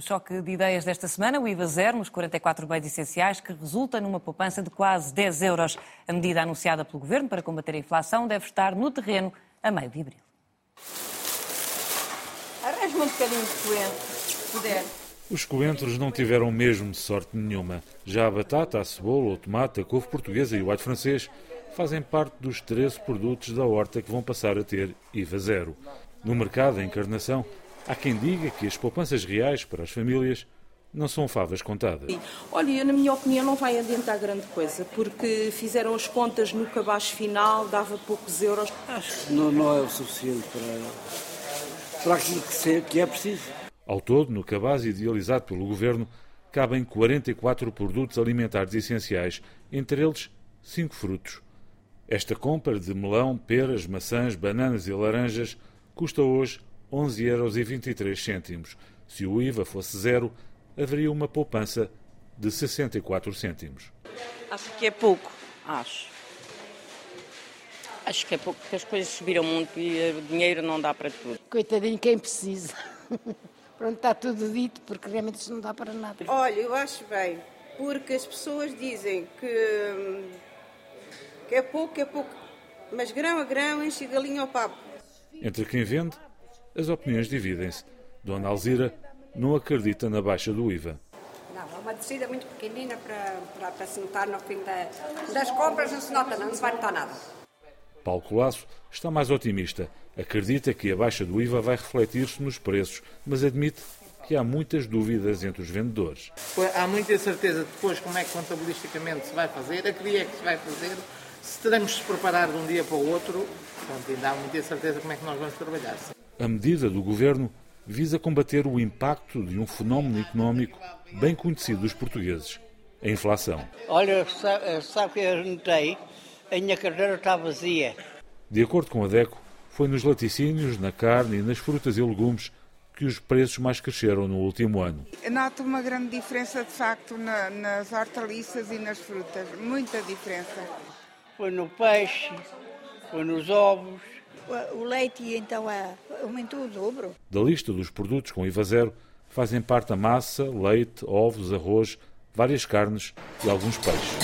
No choque de ideias desta semana, o IVA zero nos 44 bens essenciais, que resulta numa poupança de quase 10 euros. A medida anunciada pelo Governo para combater a inflação deve estar no terreno a meio de abril. Arranje-me um bocadinho de coentro, se puder. Os coentros não tiveram mesmo sorte nenhuma. Já a batata, a cebola, o tomate, a couve portuguesa e o alho francês fazem parte dos 13 produtos da horta que vão passar a ter IVA zero. No mercado, a encarnação, Há quem diga que as poupanças reais para as famílias não são favas contadas. Olha, na minha opinião não vai adiantar grande coisa, porque fizeram as contas no cabaz final, dava poucos euros. Acho que não, não é o suficiente para, para aquilo que, que é preciso. Ao todo, no cabaz idealizado pelo Governo, cabem 44 produtos alimentares essenciais, entre eles 5 frutos. Esta compra de melão, peras, maçãs, bananas e laranjas custa hoje 11,23 euros. Se o IVA fosse zero, haveria uma poupança de 64 cêntimos. Acho que é pouco, acho. Acho que é pouco, porque as coisas subiram muito e o dinheiro não dá para tudo. Coitadinho quem precisa. Pronto, está tudo dito, porque realmente isso não dá para nada. Olha, eu acho bem, porque as pessoas dizem que, que é pouco, é pouco, mas grão a grão enche galinha ao papo. Entre quem vende as opiniões dividem-se. Dona Alzira não acredita na baixa do IVA. Não, é uma descida muito pequenina para, para, para se notar no fim da, das compras, não se nota, não, não se vai notar nada. Paulo Colasso está mais otimista. Acredita que a baixa do IVA vai refletir-se nos preços, mas admite que há muitas dúvidas entre os vendedores. Há muita incerteza depois como é que contabilisticamente se vai fazer, a que é que se vai fazer, se teremos de se preparar de um dia para o outro, portanto, ainda há muita incerteza como é que nós vamos trabalhar. A medida do governo visa combater o impacto de um fenómeno económico bem conhecido dos portugueses, a inflação. Olha, sabe, sabe que eu notei? A minha carteira está vazia. De acordo com a DECO, foi nos laticínios, na carne e nas frutas e legumes que os preços mais cresceram no último ano. Noto uma grande diferença, de facto, na, nas hortaliças e nas frutas. Muita diferença. Foi no peixe, foi nos ovos, o leite então é, aumentou o dobro. Da lista dos produtos com IVA zero fazem parte a massa, leite, ovos, arroz, várias carnes e alguns peixes.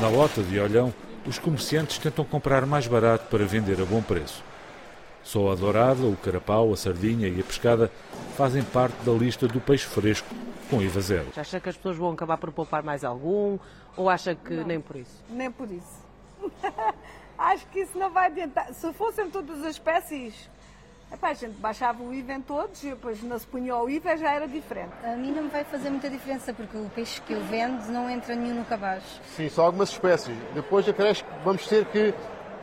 Na lota de Olhão, os comerciantes tentam comprar mais barato para vender a bom preço. Só a dourada, o carapau, a sardinha e a pescada fazem parte da lista do peixe fresco com IVA zero. Acha que as pessoas vão acabar por poupar mais algum ou acha que Não, nem por isso? Nem por isso. Acho que isso não vai adiantar. Se fossem todas as espécies, epá, a gente baixava o IVA em todos e depois não se punha o IVA já era diferente. A mim não me vai fazer muita diferença porque o peixe que eu vendo não entra nenhum no cabaz. Sim, só algumas espécies. Depois acresce que vamos ter que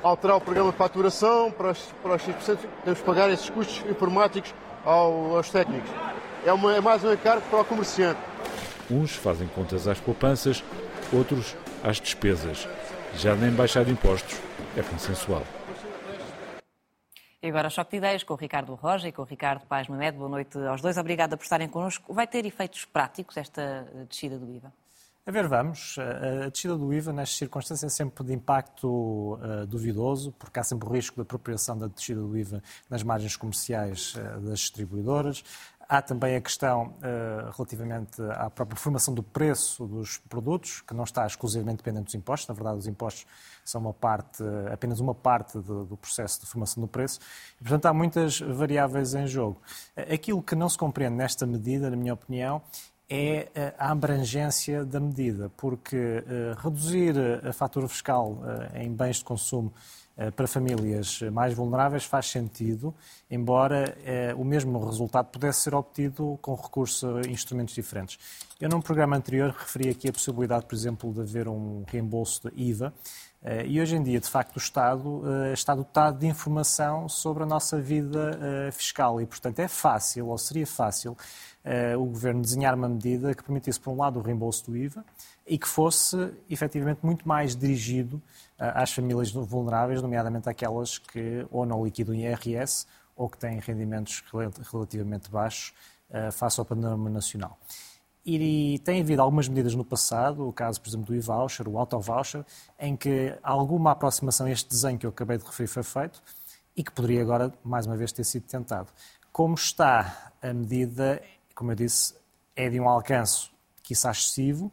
alterar o programa de faturação para os, para os 6%, temos que pagar esses custos informáticos ao, aos técnicos. É, uma, é mais um encargo para o comerciante. Uns fazem contas às poupanças, outros às despesas. Já nem baixar impostos é consensual. E agora, choque de ideias com o Ricardo Roja e com o Ricardo Paz Mamed. Boa noite aos dois. Obrigada por estarem connosco. Vai ter efeitos práticos esta descida do IVA? A ver, vamos. A descida do IVA, nestas circunstâncias, é sempre de impacto uh, duvidoso, porque há sempre o risco de apropriação da descida do IVA nas margens comerciais uh, das distribuidoras. Há também a questão uh, relativamente à própria formação do preço dos produtos, que não está exclusivamente dependente dos impostos. Na verdade, os impostos são uma parte, apenas uma parte do, do processo de formação do preço. E, portanto, há muitas variáveis em jogo. Aquilo que não se compreende nesta medida, na minha opinião, é a abrangência da medida, porque uh, reduzir a fatura fiscal uh, em bens de consumo para famílias mais vulneráveis faz sentido, embora o mesmo resultado pudesse ser obtido com recurso a instrumentos diferentes. Eu, num programa anterior, referi aqui a possibilidade, por exemplo, de haver um reembolso de IVA, e hoje em dia, de facto, o Estado está dotado de informação sobre a nossa vida fiscal e, portanto, é fácil, ou seria fácil, o Governo desenhar uma medida que permitisse, por um lado, o reembolso do IVA e que fosse, efetivamente, muito mais dirigido uh, às famílias vulneráveis, nomeadamente aquelas que ou não liquidam IRS ou que têm rendimentos relativamente baixos uh, face ao panorama nacional. E tem havido algumas medidas no passado, o caso, por exemplo, do e-voucher, o auto-voucher, em que alguma aproximação a este desenho que eu acabei de referir foi feito e que poderia agora, mais uma vez, ter sido tentado. Como está a medida, como eu disse, é de um alcance, quiçá excessivo,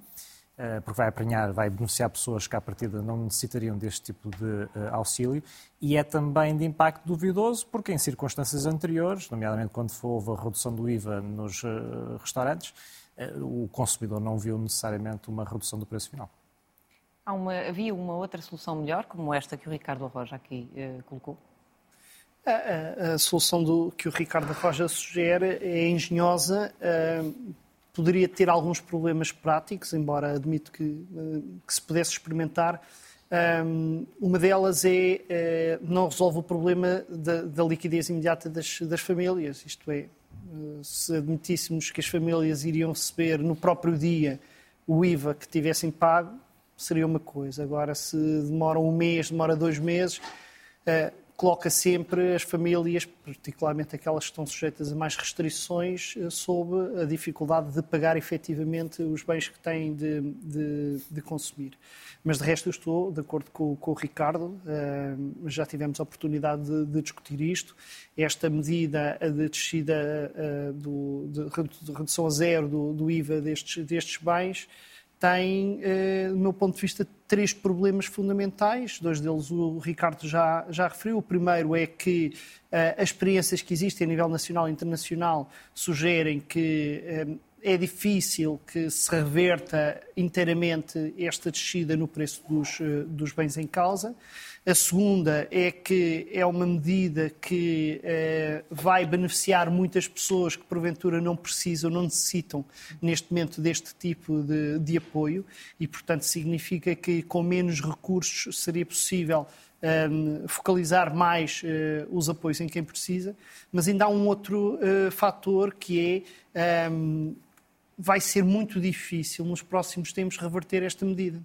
eh, porque vai apanhar, vai beneficiar pessoas que à partida não necessitariam deste tipo de uh, auxílio, e é também de impacto duvidoso, porque em circunstâncias anteriores, nomeadamente quando houve a redução do IVA nos uh, restaurantes, o consumidor não viu necessariamente uma redução do preço final. Uma, havia uma outra solução melhor, como esta que o Ricardo Roja aqui colocou? A, a, a, solução do, que o Ricardo Roja sugere é engenhosa, poderia ter alguns problemas práticos, embora admito que, eh, que se pudesse experimentar. uma delas é eh, não resolve o problema da, da liquidez imediata das, das, famílias, isto é, eh, se admitíssemos que as famílias iriam receber no próprio dia o IVA que tivessem pago, seria uma coisa. Agora, se demora um mês, demora dois meses, coloca sempre as famílias, particularmente aquelas que estão sujeitas a mais restrições, eh, sob a dificuldade de pagar efetivamente os bens que têm de, de, de consumir. Mas de resto eu estou de acordo com, com o Ricardo, uh, já tivemos a oportunidade de, de, discutir isto. Esta medida de descida do, de redução a zero do, do IVA destes, destes bens tem, eh, do meu ponto de vista, três problemas fundamentais. Dois deles o Ricardo já, já referiu. O primeiro é que eh, as experiências que existem a nível nacional e internacional sugerem que eh, é difícil que se reverta inteiramente esta descida no preço dos, dos bens em causa. A segunda é que é uma medida que eh, vai beneficiar muitas pessoas que porventura não precisam, não necessitam neste momento deste tipo de, de apoio e, portanto, significa que com menos recursos seria possível um, ehm, focalizar mais uh, os apoios em quem precisa, mas ainda há um outro uh, fator que é um, ehm, vai ser muito difícil nos próximos tempos reverter esta medida.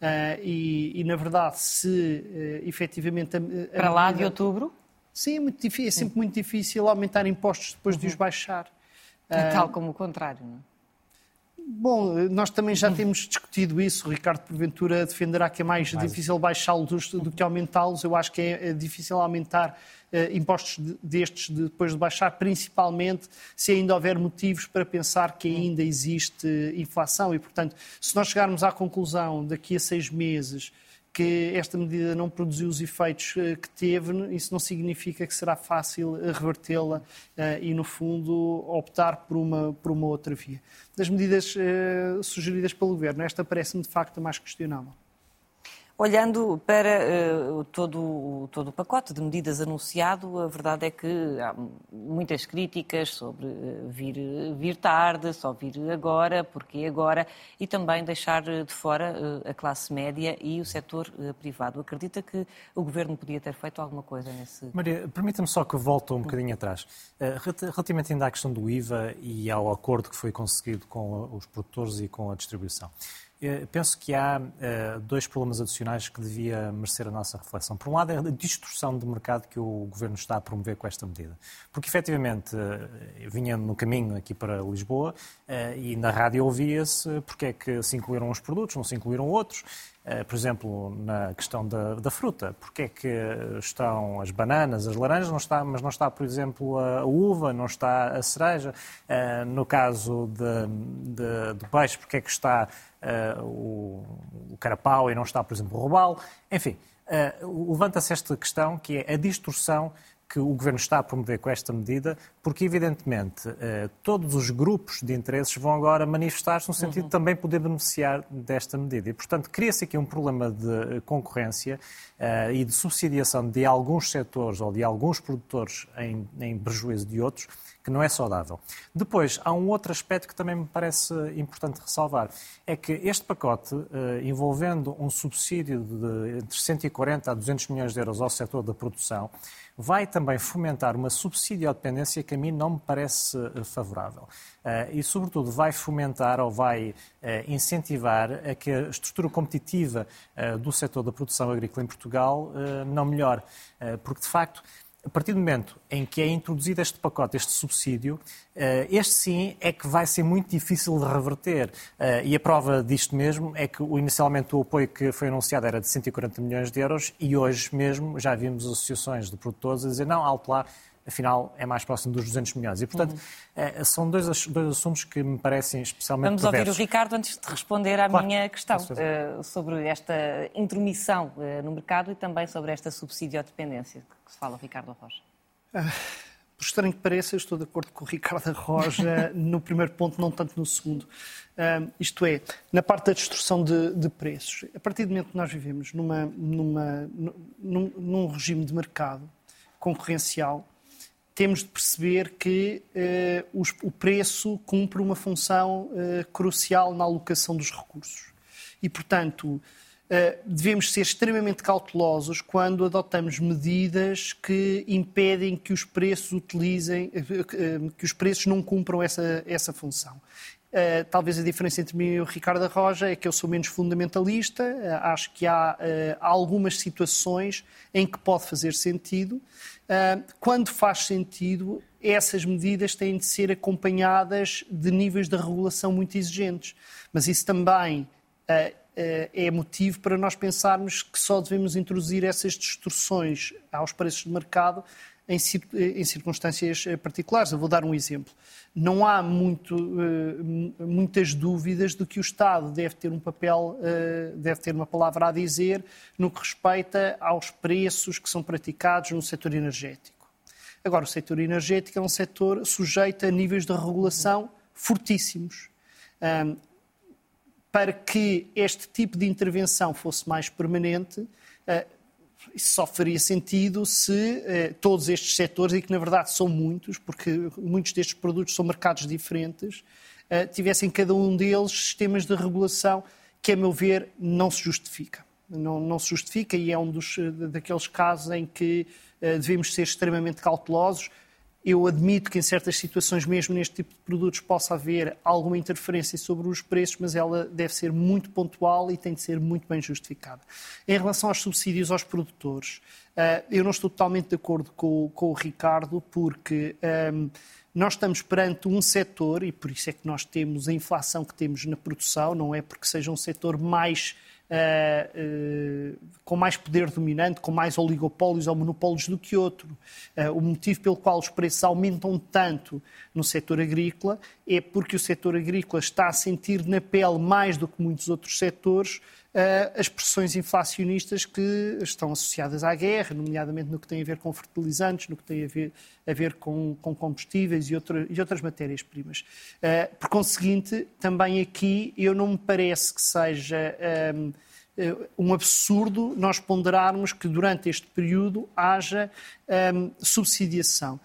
Uh, e, e, na verdade, se uh, efetivamente. A, a Para lá de outubro? Sim, é, muito difícil, é sempre muito difícil aumentar impostos depois uhum. de os uhum. baixar. Uh, tal como o contrário, não é? Bom, nós também já temos discutido isso. O Ricardo Porventura defenderá que é mais, mais. difícil baixá-los do que aumentá-los. Eu acho que é, é difícil aumentar uh, impostos destes depois de baixar, principalmente se ainda houver motivos para pensar que ainda existe inflação. E, portanto, se nós chegarmos à conclusão daqui a seis meses que esta medida não produziu os efeitos eh, que teve, isso não significa que será fácil eh, revertê-la e, no fundo, optar por uma, por uma outra via. Das medidas sugeridas pelo Governo, esta parece-me de facto a mais questionável. Olhando para uh, todo, todo o pacote de medidas anunciado, a verdade é que há muitas críticas sobre uh, vir, vir tarde, só vir agora, porque agora, e também deixar de fora uh, a classe média e o setor privado. Acredita que o Governo podia ter feito alguma coisa nesse... Maria, permita-me só que volte um bocadinho atrás. relativamente ainda à questão do IVA e ao acordo que foi conseguido com os produtores e com a distribuição. Eh, penso que há uh, dois problemas adicionais que devia merecer a nossa reflexão. Por um lado, é a distorção de mercado que o Governo está a promover com esta medida. Porque, efetivamente, uh, vinha no caminho aqui para Lisboa e na rádio ouvia-se porque é que se incluíram uns produtos, não se incluíram outros. Eh, por exemplo, na questão da, da, fruta. Porque é que estão as bananas, as laranjas, não está, mas não está, por exemplo, a uva, não está a cereja. Uh, no caso de, de, do peixe, porque é que está uh, o, o, carapau e não está, por exemplo, o robalo. Enfim, levanta-se esta questão que é a distorção que o Governo está a promover com esta medida, porque, evidentemente, eh, todos os grupos de interesses vão agora manifestar-se no sentido uhum. de também poder beneficiar desta medida. E, portanto, cria-se aqui um problema de concorrência uh, e de subsidiação de alguns setores ou de alguns produtores em, em prejuízo de outros, que não é saudável. Depois, há um outro aspecto que também me parece importante ressalvar, é que este pacote, eh, envolvendo um subsídio de entre 140 a 200 milhões de euros ao setor da produção, vai também fomentar uma subsidiodependência que a mim não me parece eh, favorável. Eh, e, sobretudo, vai fomentar ou vai incentivar a que a estrutura competitiva do setor da produção agrícola em Portugal não melhore. Porque, de facto, a partir do momento em que é introduzido este pacote, este subsídio, eh, este sim é que vai ser muito difícil de reverter. Eh, e a prova disto mesmo é que inicialmente o apoio que foi anunciado era de 140 milhões de euros e hoje mesmo já vimos associações de produtores a dizer não, alto lá, afinal é mais próximo dos 200 milhões. E, portanto, uhum. são dois, dois assuntos que me parecem especialmente Vamos perversos. ouvir o Ricardo antes de responder à claro. minha questão uh, sobre esta intromissão uh, no mercado e também sobre esta subsidiodependência que se fala, Ricardo Rocha. Uh, por estranho que pareça, estou de acordo com o Ricardo Roja no primeiro ponto, não tanto no segundo. Uh, isto é, na parte da destruição de, de, preços. A partir do momento que nós vivemos numa, numa, num, num regime de mercado concorrencial, temos de perceber que uh, os, o preço cumpre uma função uh, crucial na alocação dos recursos. E, portanto, uh, devemos ser extremamente cautelosos quando adotamos medidas que impedem que os preços utilizem, que os preços não cumpram essa, essa função. Uh, talvez a diferença entre mim e o Ricardo Roja é que eu sou menos fundamentalista. Uh, acho que há uh, algumas situações em que pode fazer sentido. Quando faz sentido, essas medidas têm de ser acompanhadas de níveis de regulação muito exigentes. Mas isso também é motivo para nós pensarmos que só devemos introduzir essas distorções aos preços de mercado em, em circunstâncias particulares. Eu vou dar um exemplo não há muito, eh, muitas dúvidas de que o Estado deve ter um papel, eh, deve ter uma palavra a dizer no que respeita aos preços que são praticados no setor energético. Agora, o setor energético é um setor sujeito a níveis de regulação fortíssimos. Para que este tipo de intervenção fosse mais permanente, eh, isso só faria sentido se eh, todos estes setores, e que na verdade são muitos, porque muitos destes produtos são mercados diferentes, eh, tivessem cada um deles sistemas de regulação que, a meu ver, não se justifica. Não, não se justifica e é um dos, eh, daqueles casos em que eh, devemos ser extremamente cautelosos eu admito que em certas situações, mesmo neste tipo de produtos, possa haver alguma interferência sobre os preços, mas ela deve ser muito pontual e tem de ser muito bem justificada. Em relação aos subsídios aos produtores, eh, eu não estou totalmente de acordo com, o Ricardo, porque ehm, nós estamos perante um setor, e por isso é que nós temos a inflação que temos na produção, não é porque seja um setor mais Uh, uh, com mais poder dominante, com mais oligopólios ou monopólios do que outro. Uh, o motivo pelo qual os preços aumentam tanto no setor agrícola é porque o setor agrícola está a sentir na pele, mais do que muitos outros setores, as pressões inflacionistas que estão associadas à guerra, nomeadamente no que tem a ver com fertilizantes, no que tem a ver, a ver com, com combustíveis e, outra, e outras matérias-primas. Uh, por conseguinte, também aqui eu não me parece que seja um, eh, um absurdo nós ponderarmos que durante este período haja um, subsidiação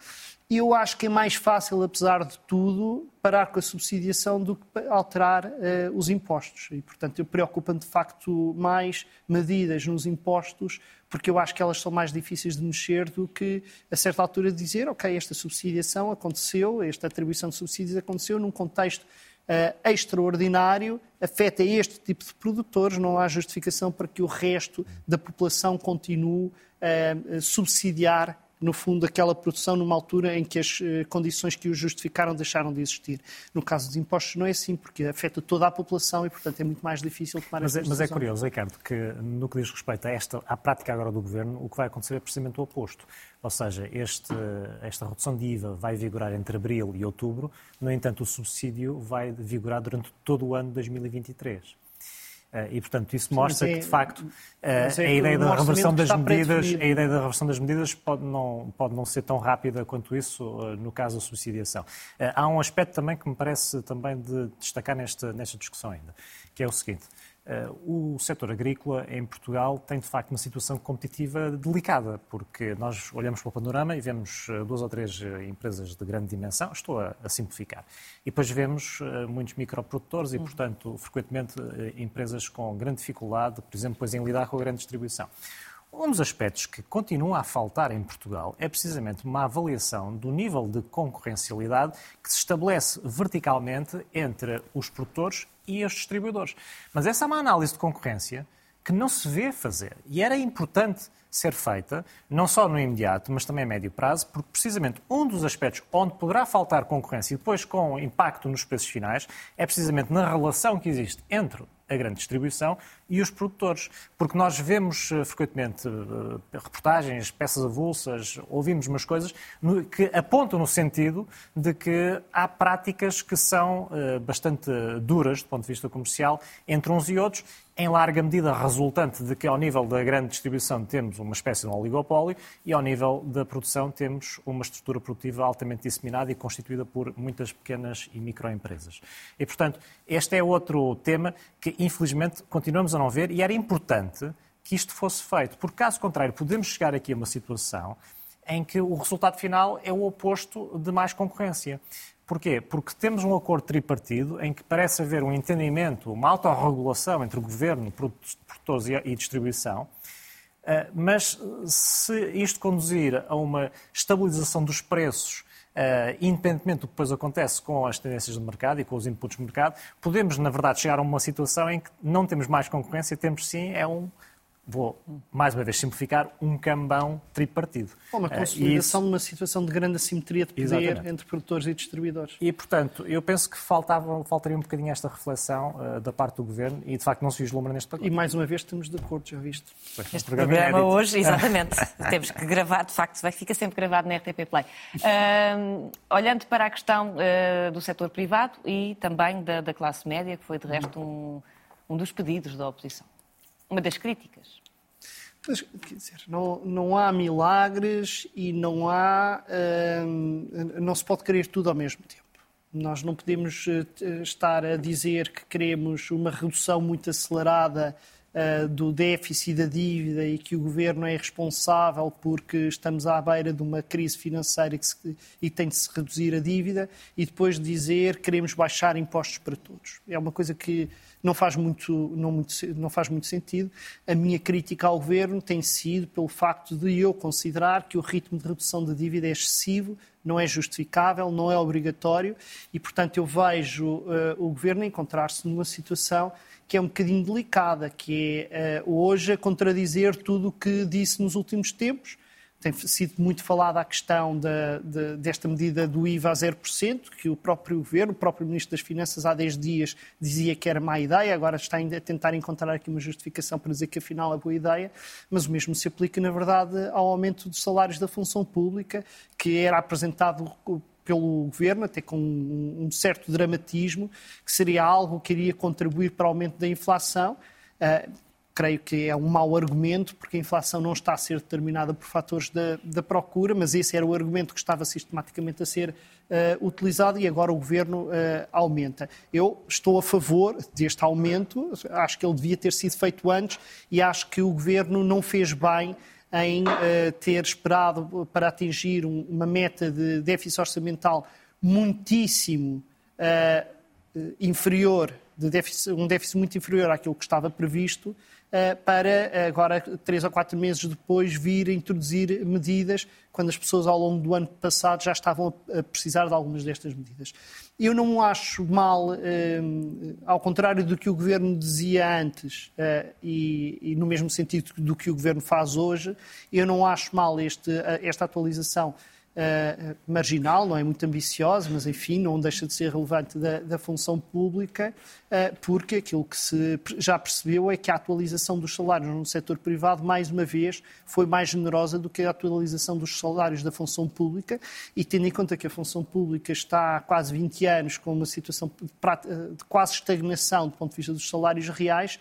eu acho que é mais fácil, apesar de tudo, parar com a subsidiação do que alterar uh, os impostos. E, portanto, eu preocupo-me de facto mais medidas nos impostos, porque eu acho que elas são mais difíceis de mexer do que, a certa altura, dizer, ok, esta subsidiação aconteceu, esta atribuição de subsídios aconteceu num contexto uh, extraordinário, afeta este tipo de produtores, não há justificação para que o resto da população continue a subsidiar no fundo, aquela produção numa altura em que as eh, condições que o justificaram deixaram de existir. No caso dos impostos não é assim, porque afeta toda a população e, portanto, é muito mais difícil tomar mas, essa é, Mas é curioso, Ricardo, que no que diz respeito a esta, à prática agora do Governo, o que vai acontecer é precisamente o oposto. Ou seja, este, esta redução de IVA vai vigorar entre abril e outubro, no entanto, o subsídio vai vigorar durante todo o ano de 2023. Eh, e, portanto, isso mostra é, que, de facto, eh, é a ideia da reversão das medidas, a ideia da reversão das medidas pode não, pode não ser tão rápida quanto isso eh, no caso da subsidiação. Há um aspecto também que me parece também de destacar nesta, nesta discussão ainda, que é o seguinte. Eh, o setor agrícola em Portugal tem, de facto, uma situação competitiva delicada, porque nós olhamos para o panorama e vemos eh, duas ou três eh, empresas de grande dimensão, estou a, simplificar, e depois vemos muitos microprodutores e, uhum. portanto, frequentemente empresas com grande dificuldade, por exemplo, depois em lidar com a grande distribuição. Um dos aspectos que continua a faltar em Portugal é precisamente uma avaliação do nível de concorrencialidade que se estabelece verticalmente entre os produtores e os distribuidores. Mas essa é uma análise de concorrência que não se vê fazer. E era importante ser feita, não só no imediato, mas também a médio prazo, porque precisamente um dos aspectos onde poderá faltar concorrência e depois com impacto nos preços finais é precisamente na relação que existe entre a grande distribuição e os produtores. Porque nós vemos uh, frequentemente uh, reportagens, peças avulsas, ouvimos umas coisas que apontam no sentido de que há práticas que são uh, bastante duras do ponto de vista comercial entre uns e outros em larga medida resultante de que, ao nível da grande distribuição, temos uma espécie de oligopólio e, ao nível da produção, temos uma estrutura produtiva altamente disseminada e constituída por muitas pequenas e microempresas. E, portanto, este é outro tema que, infelizmente, continuamos a não ver e era importante que isto fosse feito, porque, caso contrário, podemos chegar aqui a uma situação em que o resultado final é o oposto de mais concorrência. Porquê? Porque temos um acordo tripartido em que parece haver um entendimento, uma autorregulação entre o governo, produtores e distribuição, eh, mas se isto conduzir a uma estabilização dos preços, eh, independentemente do que depois acontece com as tendências de mercado e com os inputs de mercado, podemos, na verdade, chegar a uma situação em que não temos mais concorrência, temos sim é um vou mais uma vez simplificar, um cambão tripartido. Uma consolidação uh, de uma situação de grande assimetria de poder Exatamente. entre produtores e distribuidores. E, portanto, eu penso que faltava, faltaria um bocadinho esta reflexão uh, da parte do Governo e, de facto, não se vislumbra neste pacote. E, mais uma vez, estamos de acordo, já viste. Este programa, programa hoje, exatamente, temos que gravar, de facto, vai ficar sempre gravado na RTP Play. Uh, olhando para a questão do setor privado e também da, da classe média, que foi, de resto, um, um dos pedidos da oposição uma das críticas. Mas, quer dizer, não, não há milagres e não há. Hum, não se pode querer tudo ao mesmo tempo. Nós não podemos eh, estar a dizer que queremos uma redução muito acelerada uh, do déficit da dívida e que o governo é responsável porque estamos à beira de uma crise financeira que se, e tem de se reduzir a dívida e depois dizer que queremos baixar impostos para todos. É uma coisa que não faz muito, não, muito, não faz muito sentido. A minha crítica ao governo tem sido pelo facto de eu considerar que o ritmo de redução da dívida é excessivo, não é justificável, não é obrigatório e, portanto, eu vejo uh, o governo encontrar-se numa situação que é um bocadinho delicada, que é uh, hoje a contradizer tudo o que disse nos últimos tempos. Tem sido muito falada a questão de, desta medida do IVA a 0%, que o próprio governo, o próprio Ministro das Finanças, há 10 dias dizia que era má ideia, agora está ainda a tentar encontrar aqui uma justificação para dizer que afinal é boa ideia, mas o mesmo se aplica, na verdade, ao aumento dos salários da função pública, que era apresentado pelo governo, até com um certo dramatismo, que seria algo que iria contribuir para o aumento da inflação. Uh, creio que é um mau argumento, porque a inflação não está a ser determinada por fatores da, da procura, mas esse era o argumento que estava sistematicamente a ser uh, utilizado e agora o governo uh, aumenta. Eu estou a favor deste aumento, acho que ele devia ter sido feito antes e acho que o governo não fez bem em uh, ter esperado para atingir um, uma meta de déficit orçamental muitíssimo inferior, de déficit, um déficit muito inferior àquilo que estava previsto, para agora, três ou quatro meses depois, vir a introduzir medidas, quando as pessoas ao longo do ano passado já estavam a precisar de algumas destas medidas. Eu não acho mal, eh, ao contrário do que o Governo dizia antes, eh, e, no mesmo sentido do que o Governo faz hoje, eu não acho mal este, esta atualização uh, marginal, não é muito ambiciosa, mas enfim, não deixa de ser relevante da, da função pública, uh, porque aquilo que se já percebeu é que a atualização dos salários no setor privado, mais uma vez, foi mais generosa do que a atualização dos salários da função pública, e tendo em conta que a função pública está há quase 20 anos com uma situação de, de quase estagnação do ponto de vista dos salários reais,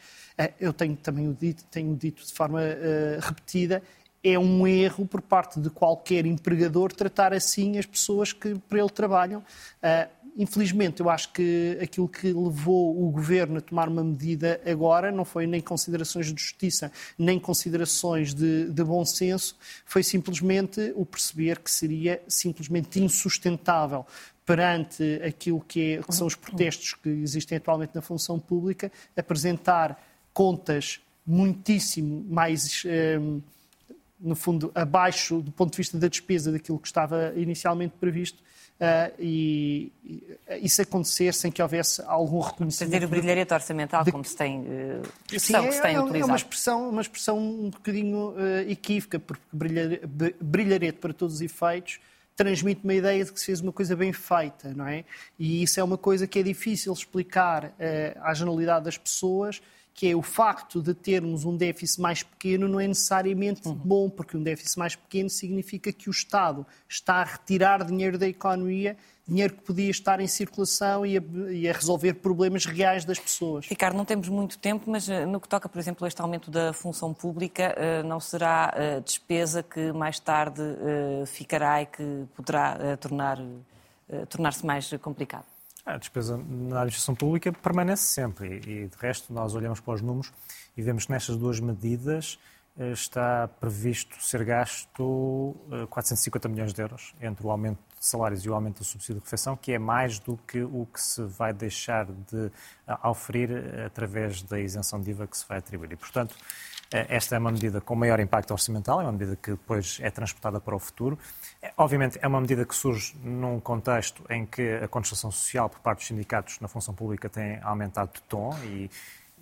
eu tenho também o dito, tenho dito de forma uh, repetida, é um erro por parte de qualquer empregador tratar assim as pessoas que para ele trabalham. Uh, infelizmente, eu acho que aquilo que levou o governo a tomar uma medida agora não foi nem considerações de justiça, nem considerações de, de bom senso, foi simplesmente o perceber que seria simplesmente insustentável perante aquilo que, é, que são os protestos que existem atualmente na função pública, apresentar contas muitíssimo mais. Ah, no fundo, abaixo do ponto de vista da despesa daquilo que estava inicialmente previsto. Uh, e, e, isso acontecer sem que houvesse algum reconhecimento. Fazer o brilharete orçamental, de... como se tem, uh, expressão Sim, que se tem é, utilizado. É uma expressão, uma expressão um bocadinho uh, equívoca, porque brilharete, brilharete, para todos os efeitos, transmite uma ideia de que se fez uma coisa bem feita, não é? E isso é uma coisa que é difícil explicar uh, à generalidade das pessoas, que é o facto de termos um déficit mais pequeno não é necessariamente uhum. bom, porque um déficit mais pequeno significa que o Estado está a retirar dinheiro da economia dinheiro que podia estar em circulação e a, e a, resolver problemas reais das pessoas. Ricardo, não temos muito tempo, mas eh, no que toca, por exemplo, a este aumento da função pública, eh, não será eh, despesa que mais tarde ficará e que poderá tornar, tornar-se mais complicado? A despesa na administração pública permanece sempre e, de resto, nós olhamos para os números e vemos que nestas duas medidas está previsto ser gasto 450 milhões de euros entre o aumento de salários e o aumento do subsídio de refeição, que é mais do que o que se vai deixar de oferir através da isenção de IVA que se vai atribuir. E, portanto, eh, esta é uma medida com maior impacto orçamental, é uma medida que depois é transportada para o futuro. É, obviamente, é uma medida que surge num contexto em que a contestação social por parte dos sindicatos na função pública tem aumentado de tom e,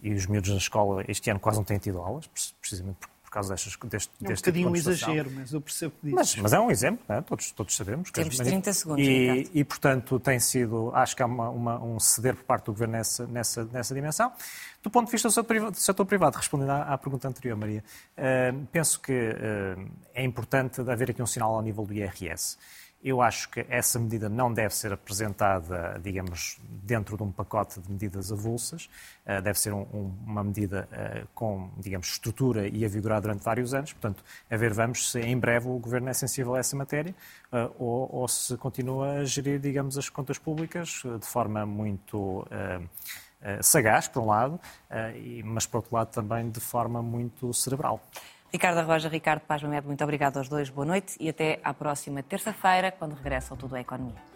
e os miúdos na escola este ano quase não têm tido aulas, precisamente porque causa destas, deste, é um deste tipo de exagero, mas eu percebo que mas, mas, é um exemplo, é? todos, todos sabemos. Temos 30 segundos, e, e, portanto, tem sido, acho que há uma, uma, um ceder por parte do Governo nessa, nessa, nessa dimensão. Do ponto de vista do setor privado, do setor privado respondendo à, à, pergunta anterior, Maria, uh, penso que uh, é importante haver aqui um sinal ao nível do IRS. Eu acho que essa medida não deve ser apresentada, digamos, dentro de um pacote de medidas avulsas. Eh, deve ser um, uma medida eh, com, digamos, estrutura e a vigorar durante vários anos. Portanto, a ver, vamos se em breve o Governo é sensível a essa matéria eh, ou, ou se continua a gerir, digamos, as contas públicas de forma muito sagaz, por um lado, mas, por outro lado, também de forma muito cerebral. Ricardo Arroja, Ricardo Paz Mamed, muito obrigado aos dois, boa noite e até à próxima terça-feira, quando regressa ao Tudo é Economia.